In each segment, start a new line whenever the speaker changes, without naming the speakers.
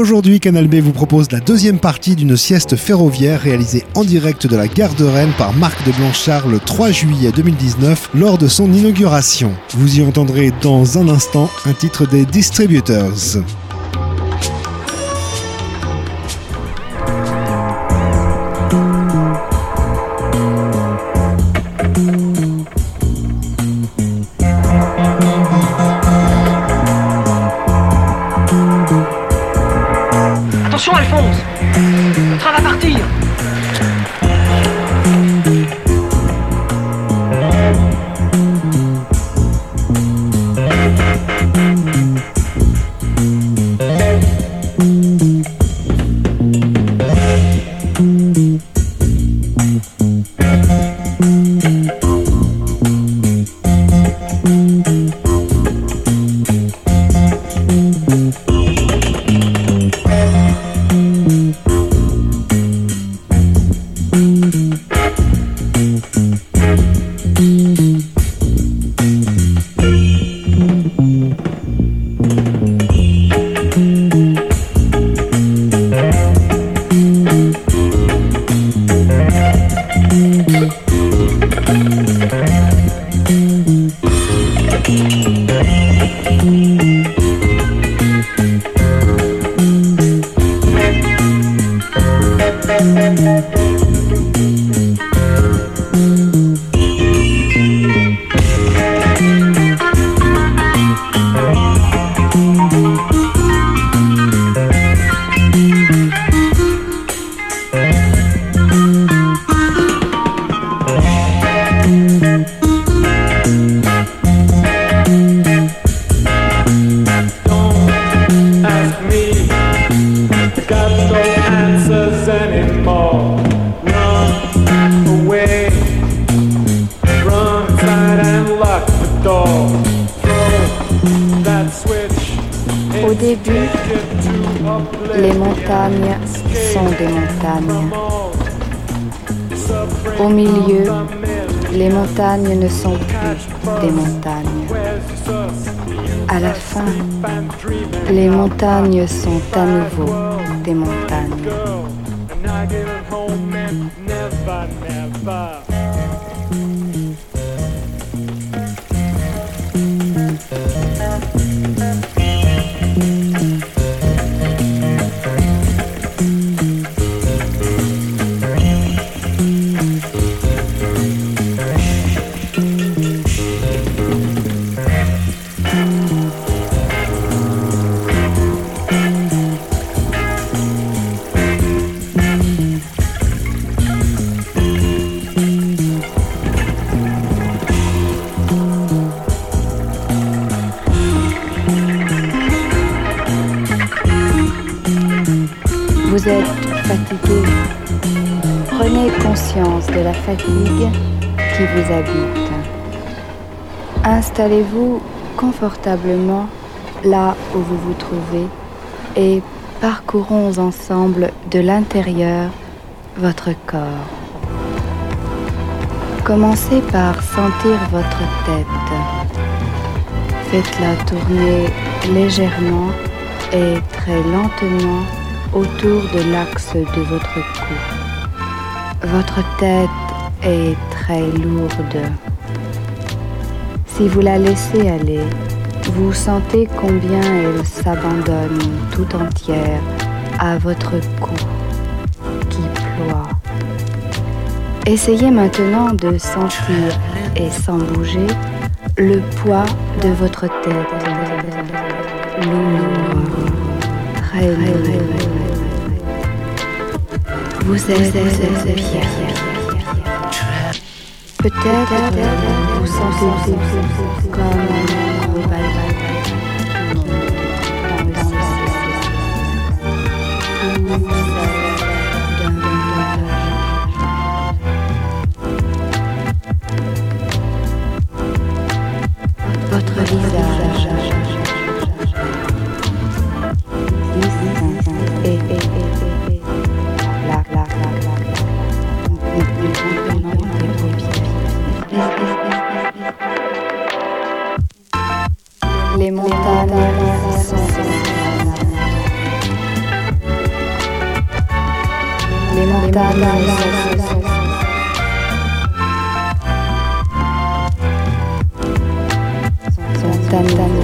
Aujourd'hui, Canal B vous propose la deuxième partie d'une sieste ferroviaire réalisée en direct de la gare de Rennes par Marc de Blanchard le 3 juillet 2019 lors de son inauguration. Vous y entendrez dans un instant un titre des Distributors.
Sont à nouveau des montagnes. Qui vous habite. Installez-vous confortablement là où vous vous trouvez et parcourons ensemble de l'intérieur votre corps. Commencez par sentir votre tête. Faites-la tourner légèrement et très lentement autour de l'axe de votre cou. Votre tête est très lourde. Si vous la laissez aller, vous sentez combien elle s'abandonne tout entière à votre cou qui ploie. Essayez maintenant de sentir et sans bouger le poids de votre tête. Lourd. Vous êtes, bien. Peut-être vous sentez comme un gros Dun, dun,
dun.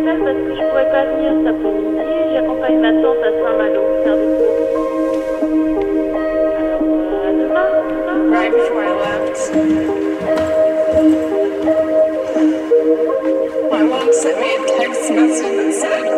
m'appelles parce que je pourrais pas venir cet après-midi. J'accompagne ma tante à Saint-Malo. Alors, euh, demain.
Right before I left. My mom sent me a text message that said.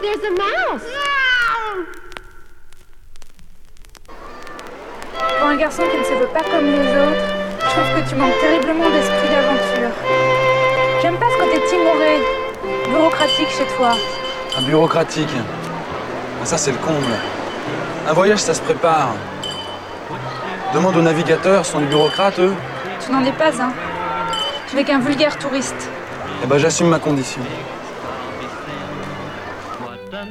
There's a mouse.
Pour un garçon qui ne se veut pas comme les autres, je trouve que tu manques terriblement d'esprit d'aventure. J'aime pas ce côté timoré, bureaucratique chez toi.
Un bureaucratique. Ah, ça, c'est le comble. Un voyage, ça se prépare. Demande aux navigateurs, sont des bureaucrates, eux
Tu n'en es pas un. Tu n'es qu'un vulgaire touriste.
Eh ben, j'assume ma condition.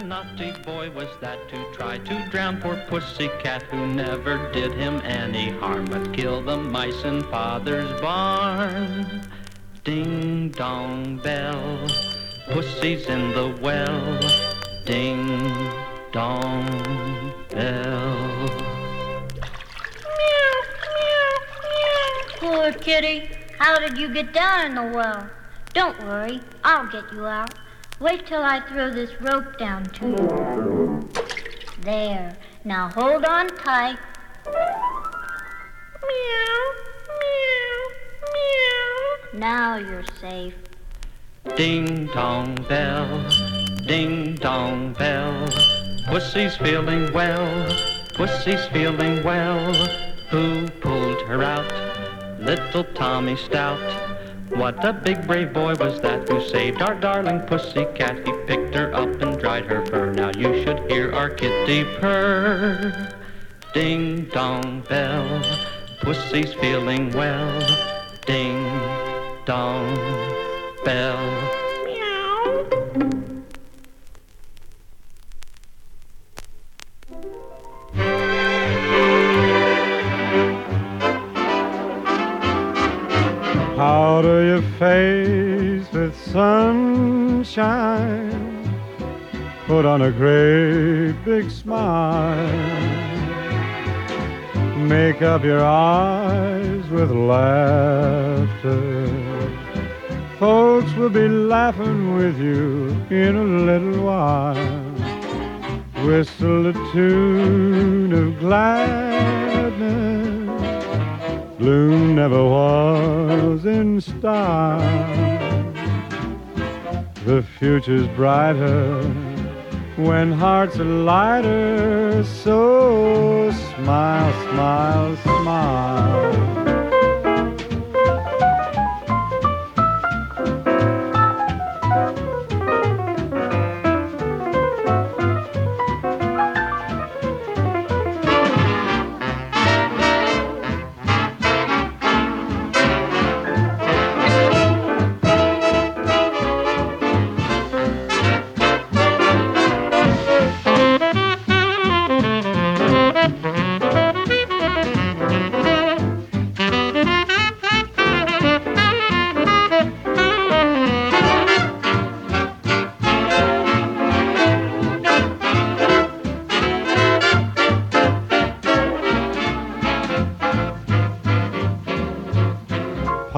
Naughty boy was that to try to drown poor pussycat who never did him any harm but kill the mice in father's barn. Ding dong bell, pussy's in the well. Ding dong bell. Meow, meow, meow.
Poor kitty, how did you get down in the well? Don't worry, I'll get you out. Wait till I throw this rope down to you. There. Now hold on tight. Meow, meow, meow. Now you're safe.
Ding dong bell, ding dong bell. Pussy's feeling well, Pussy's feeling well. Who pulled her out? Little Tommy Stout. What a big brave boy was that who saved our darling pussycat. He picked her up and dried her fur. Now you should hear our kitty purr. Ding dong bell, Pussy's feeling well. Ding dong bell.
Sunshine. Put on a great big smile. Make up your eyes with laughter. Folks will be laughing with you in a little while. Whistle a tune of gladness. Bloom never was in style. The future's brighter when hearts are lighter. So smile, smile, smile.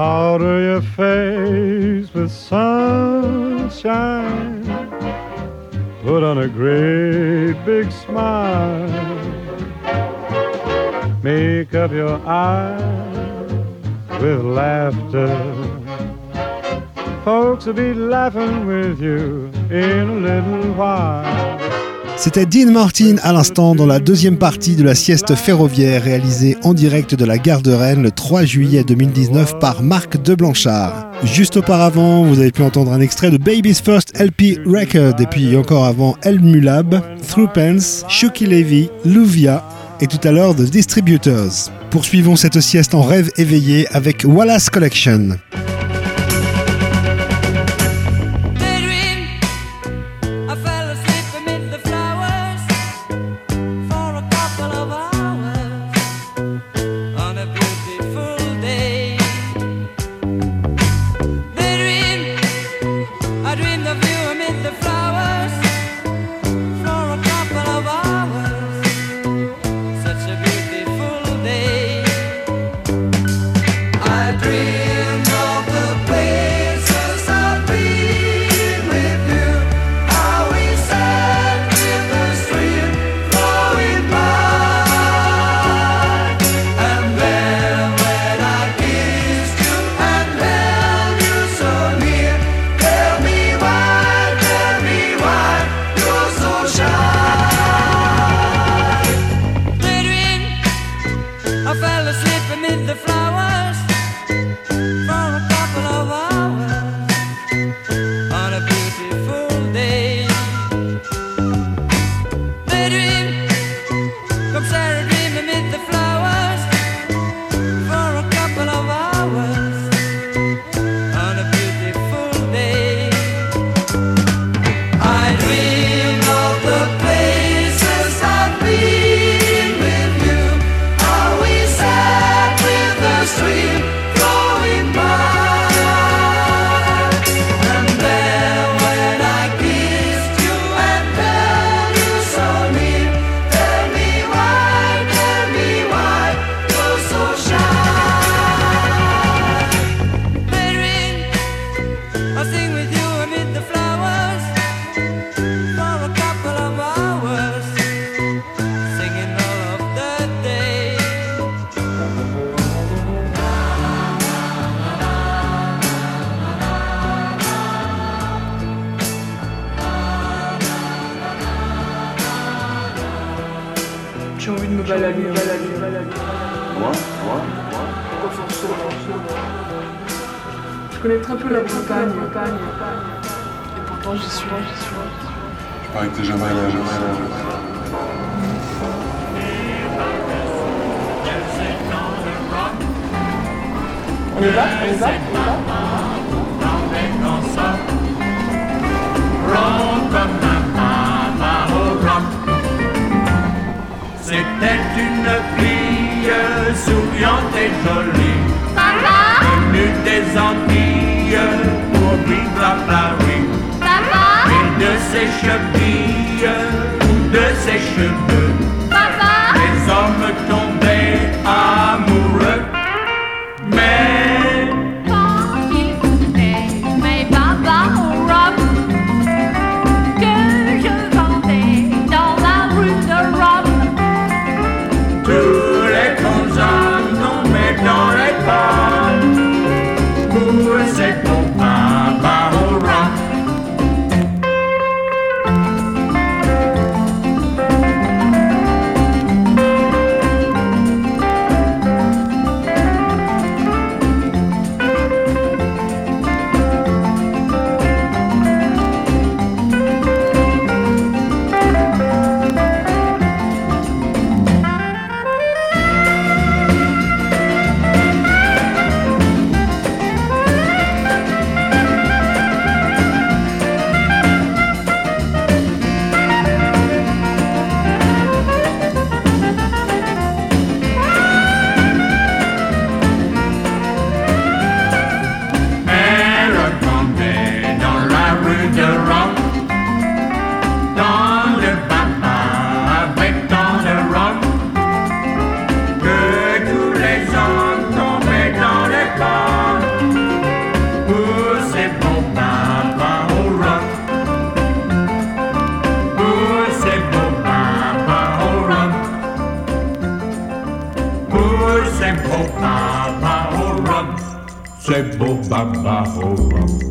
Powder your face with sunshine. Put on a great big smile. Make up your eyes with laughter. Folks will be laughing with you in a little while.
C'était Dean Martin à l'instant dans la deuxième partie de la sieste ferroviaire réalisée en direct de la gare de Rennes le 3 juillet 2019 par Marc de Blanchard. Juste auparavant, vous avez pu entendre un extrait de Baby's First LP Record et puis encore avant El Mulab, Through Pence, Shuki Levy, Luvia et tout à l'heure The Distributors. Poursuivons cette sieste en rêve éveillé avec Wallace Collection.
souriante et jolie. Maman Venue des Antilles pour vivre à Paris. Maman Et de ses chevilles ou de ses cheveux. Flebo Baba
ho.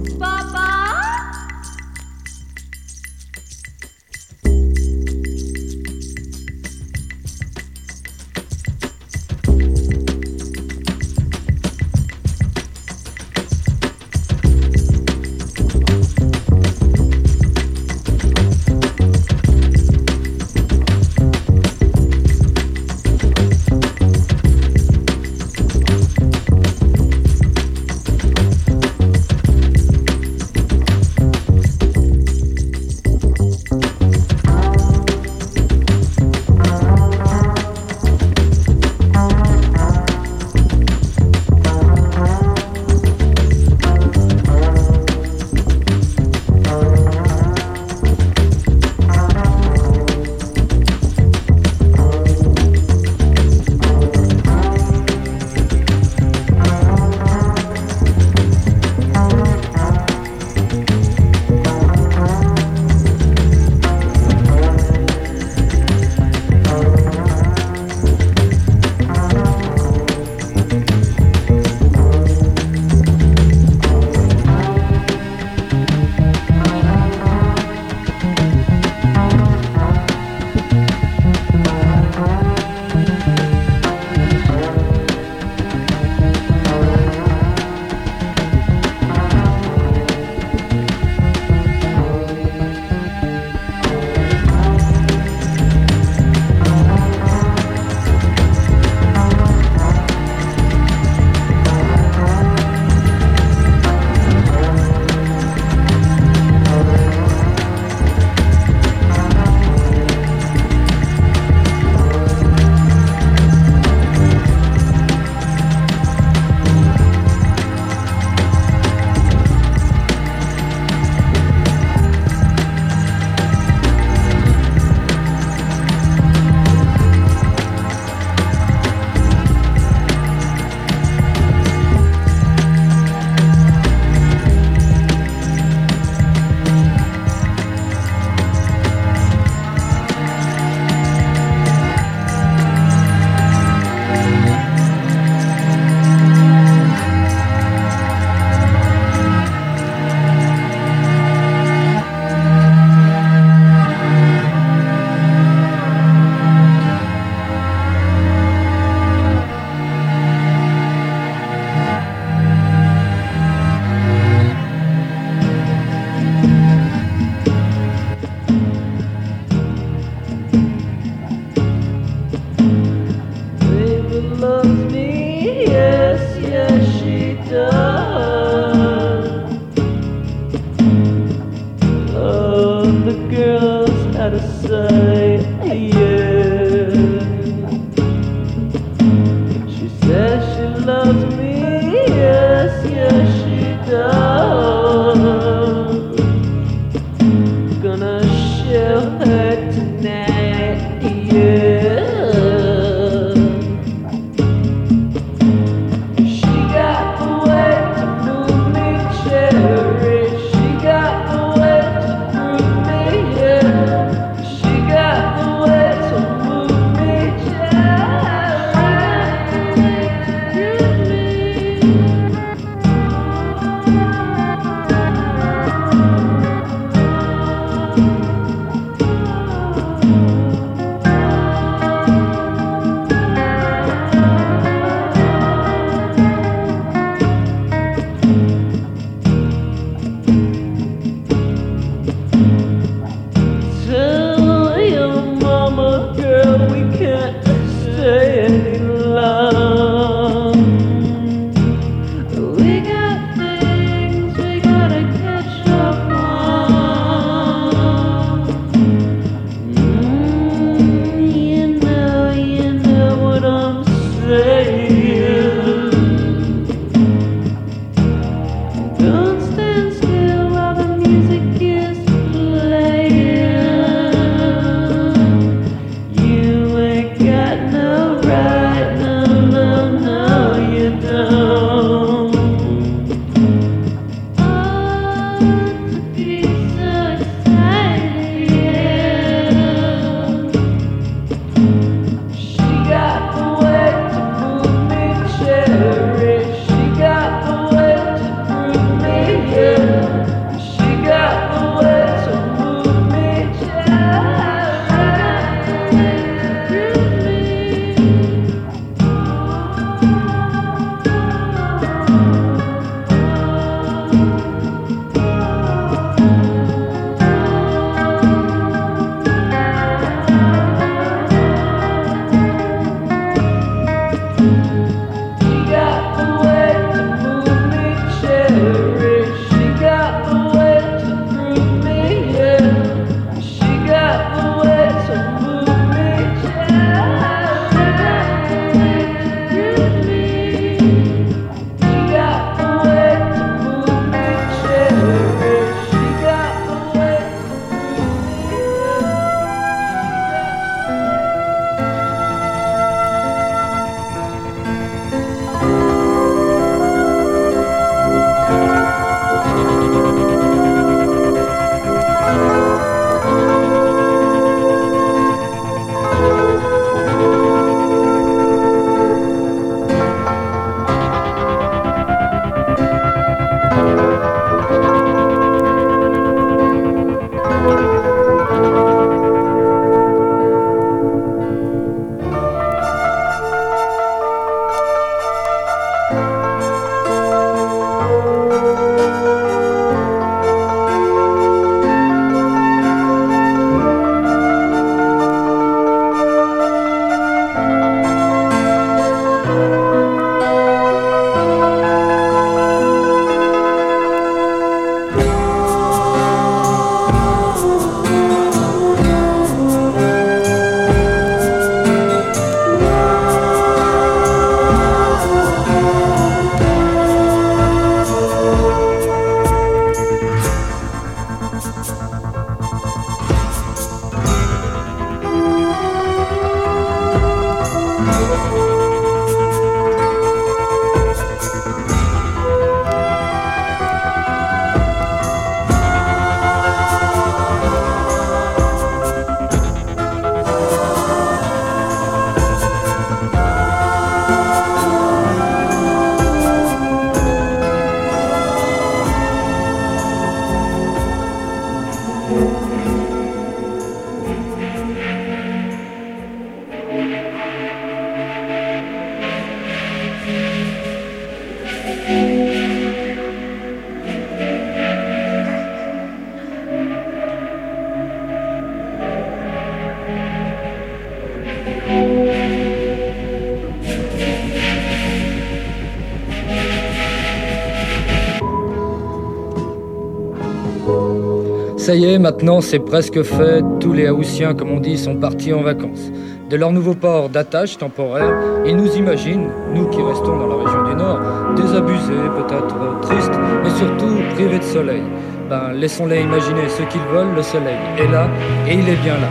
Ça y est, maintenant c'est presque fait. Tous les Haussiens, comme on dit, sont partis en vacances. De leur nouveau port d'attache temporaire, ils nous imaginent, nous qui restons dans la région du Nord, désabusés, peut-être tristes, mais surtout privés de soleil. Ben, laissons-les imaginer ce qu'ils veulent, le soleil est là, et il est bien là.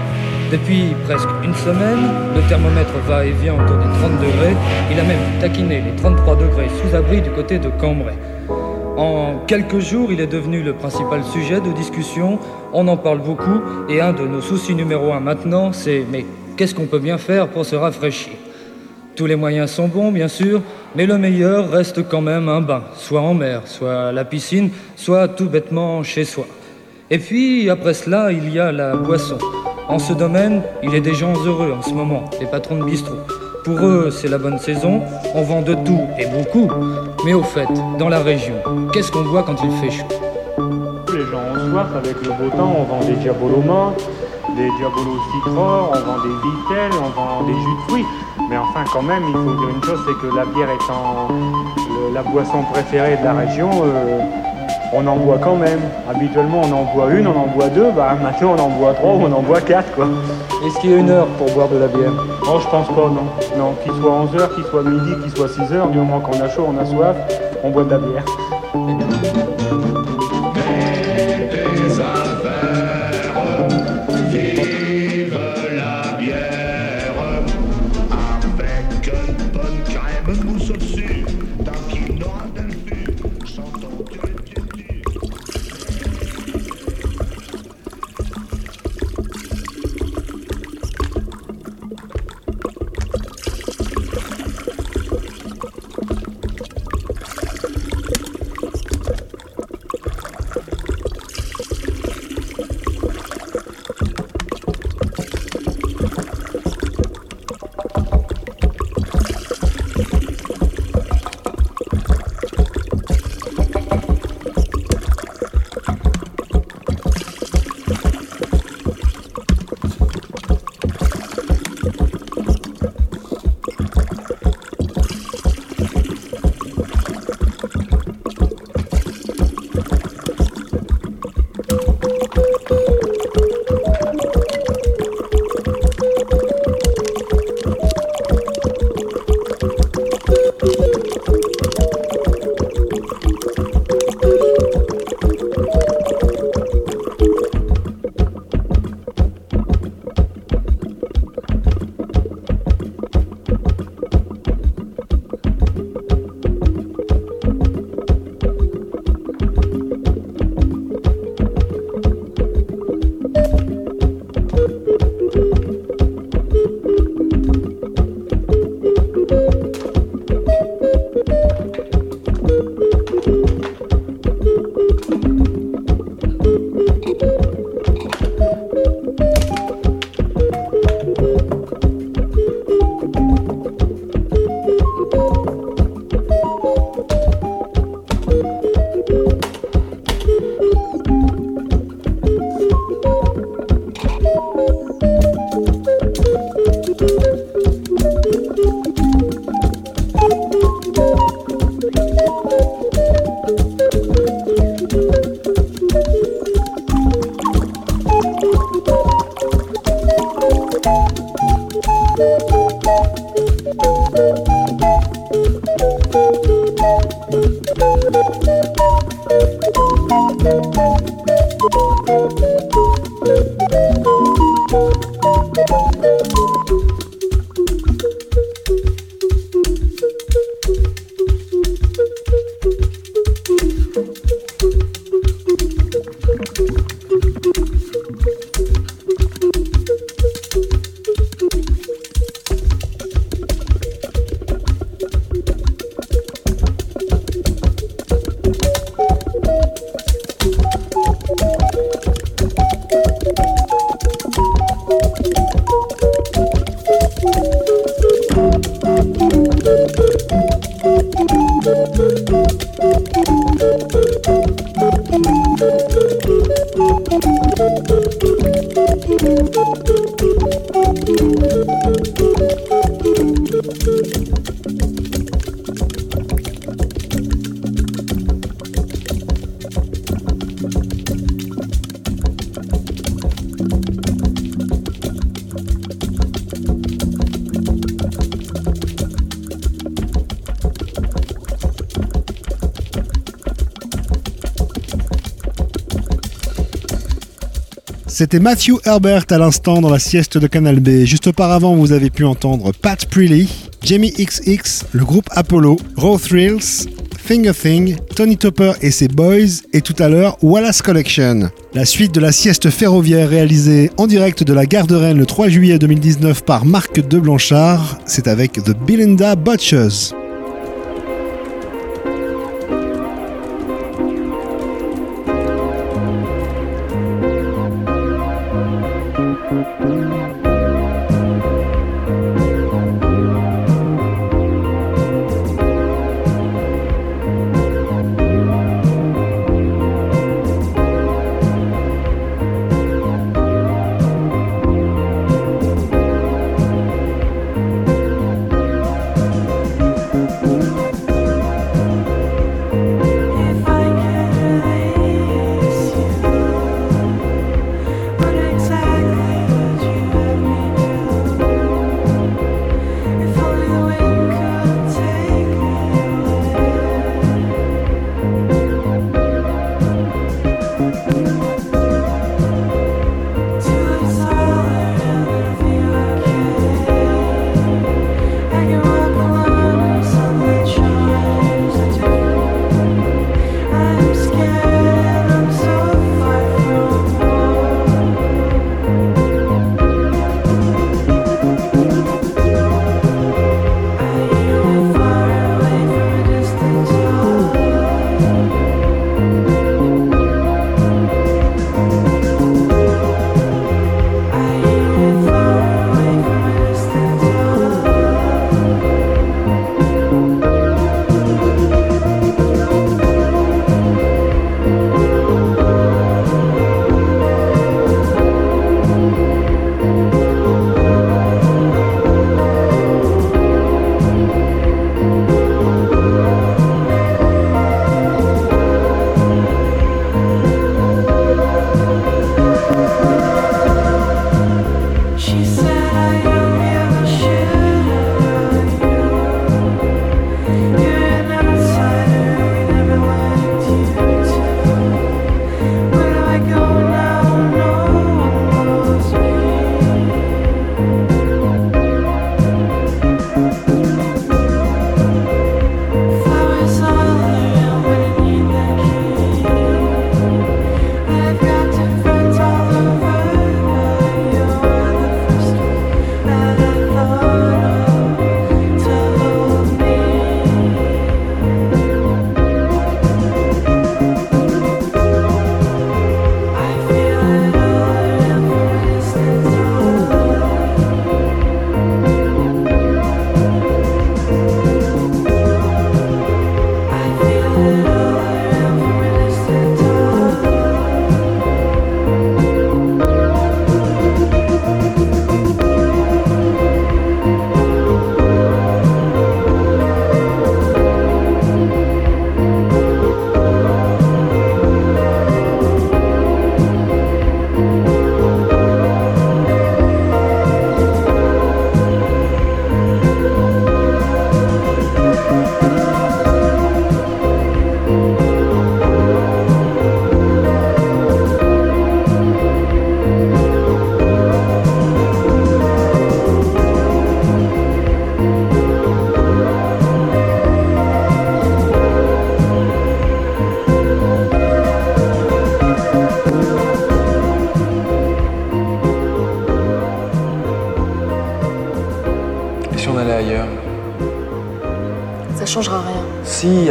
Depuis presque une semaine, le thermomètre va et vient autour des 30 degrés. Il a même taquiné les 33 degrés sous abri du côté de Cambrai. En quelques jours, il est devenu le principal sujet de discussion. On en parle beaucoup et un de nos soucis numéro un maintenant, c'est mais qu'est-ce qu'on peut bien faire pour se rafraîchir? Tous les moyens sont bons, bien sûr, mais le meilleur reste quand même un bain, soit en mer, soit à la piscine, soit tout bêtement chez soi. Et puis, après cela, il y a la boisson. En ce domaine, il est des gens heureux en ce moment, les patrons de bistrot. Pour eux, c'est la bonne saison, on vend de tout et beaucoup. Mais au fait, dans la région, qu'est-ce qu'on boit quand il fait chaud?
Les gens ont soif avec le beau temps, on vend des diabolos morts, des diabolos citron, on vend des vitelles, on vend des jus de fruits. Mais enfin, quand même, il faut dire une chose, c'est que la bière étant le- la boisson préférée de la région, euh, on en boit quand même. Habituellement, on en boit une, on en boit deux, bah maintenant on en boit trois ou on en boit quatre, quoi.
Est-ce qu'il y a une heure pour boire de la bière?
Oh, je pense pas, non. Non, qu'il soit 11h, qu'il soit midi, qu'il soit 6h, du moment qu'on a chaud, on a soif, on boit de la bière.
C'était Matthew Herbert à l'instant dans la sieste de Canal B. Juste auparavant, vous avez pu entendre Pat Prilly, Jamie XX, le groupe Apollo, Raw Thrills, Finger Thing, Tony Topper et ses Boys, et tout à l'heure Wallace Collection. La suite de la sieste ferroviaire réalisée en direct de la gare de Rennes le 3 juillet 2019 par Marc de Blanchard, c'est avec The Belinda Butchers.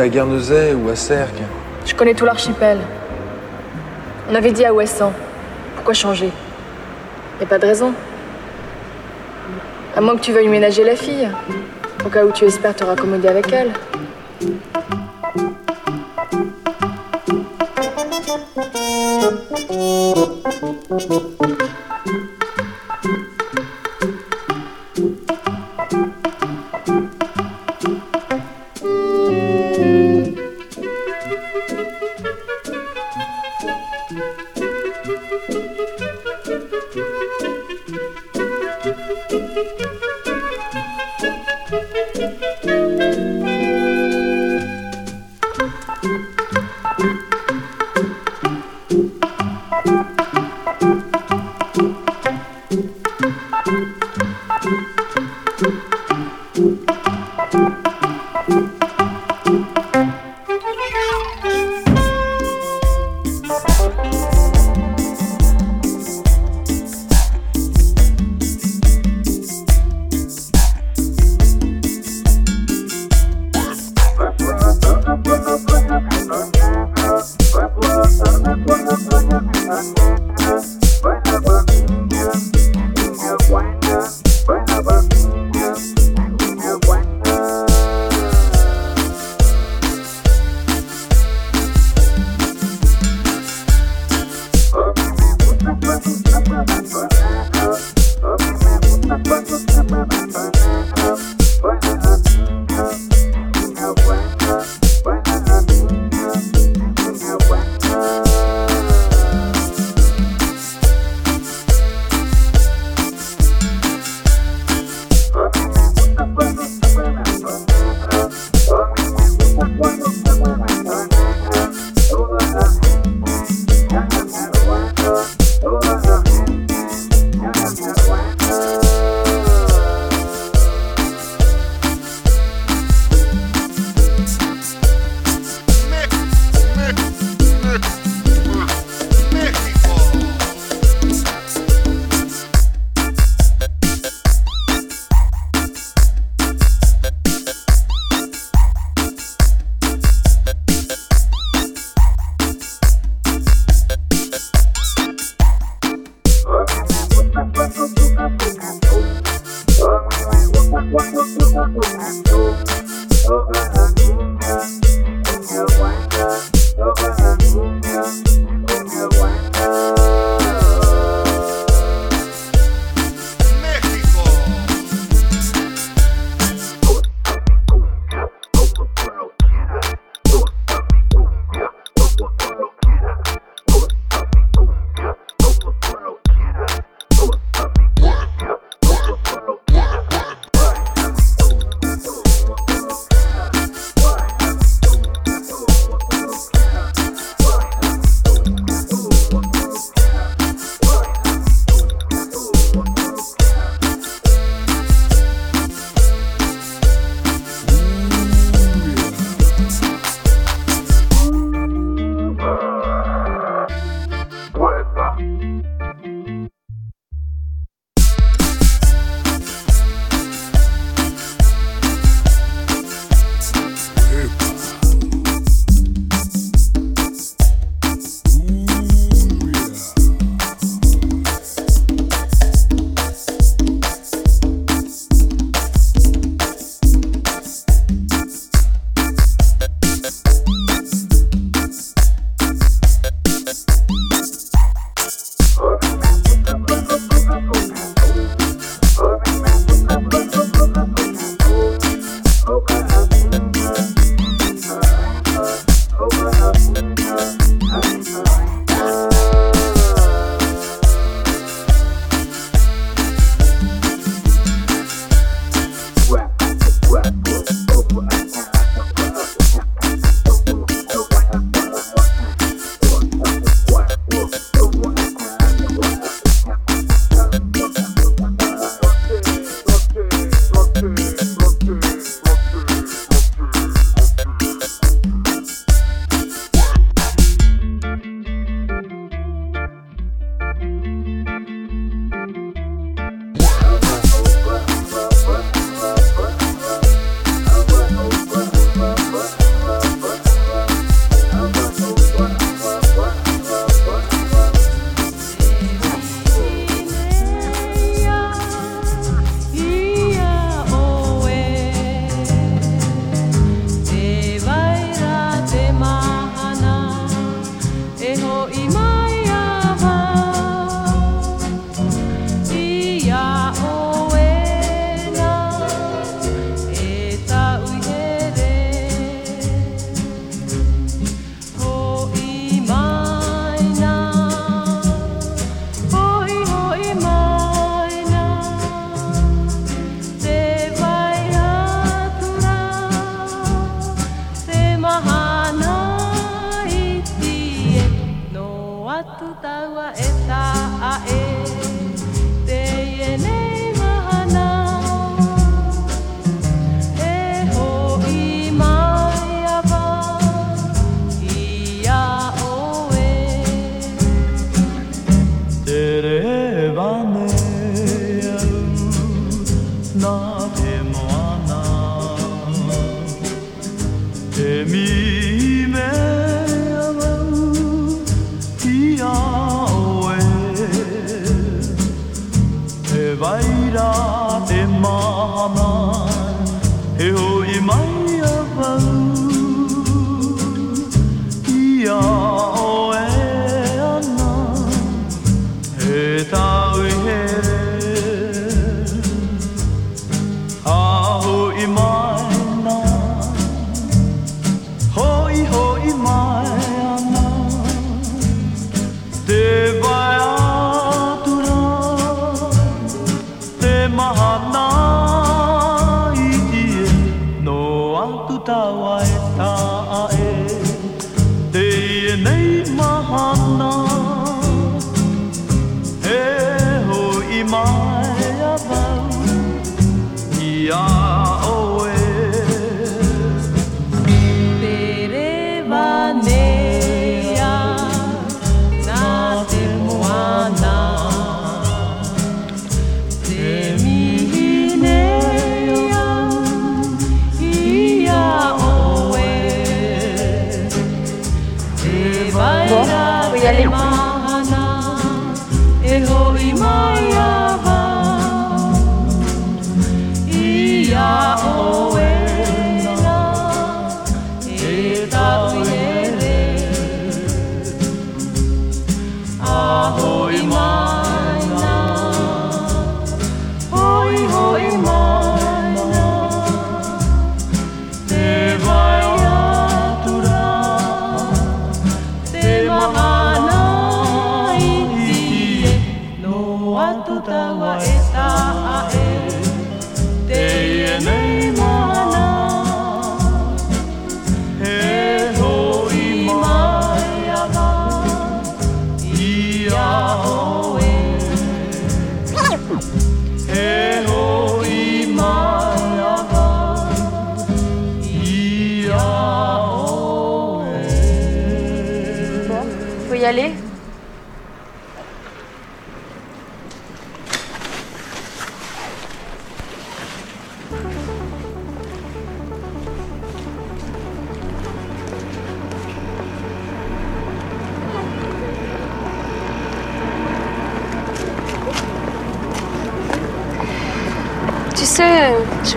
À Guernesey ou à Cerques.
Je connais tout l'archipel. On avait dit à Ouessant. Pourquoi changer? Y a pas de raison. À moins que tu veuilles ménager la fille. Au cas où tu espères te raccommoder avec elle.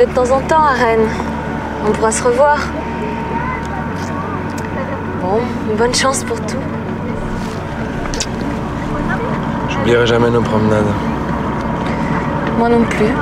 de temps en temps à Rennes. On pourra se revoir. Bon, bonne chance pour tout.
J'oublierai jamais nos promenades.
Moi non plus.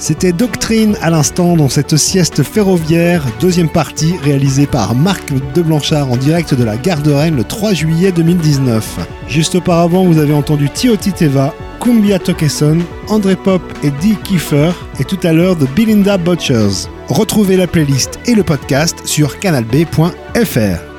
C'était Doctrine à l'instant dans cette sieste ferroviaire, deuxième partie réalisée par Marc de Blanchard en direct de la gare de Rennes le 3 juillet 2019. Juste auparavant, vous avez entendu Tioti Teva, Kumbia Tokeson, André Pop et Dee Kiefer et tout à l'heure de Belinda Butchers. Retrouvez la playlist et le podcast sur canalb.fr.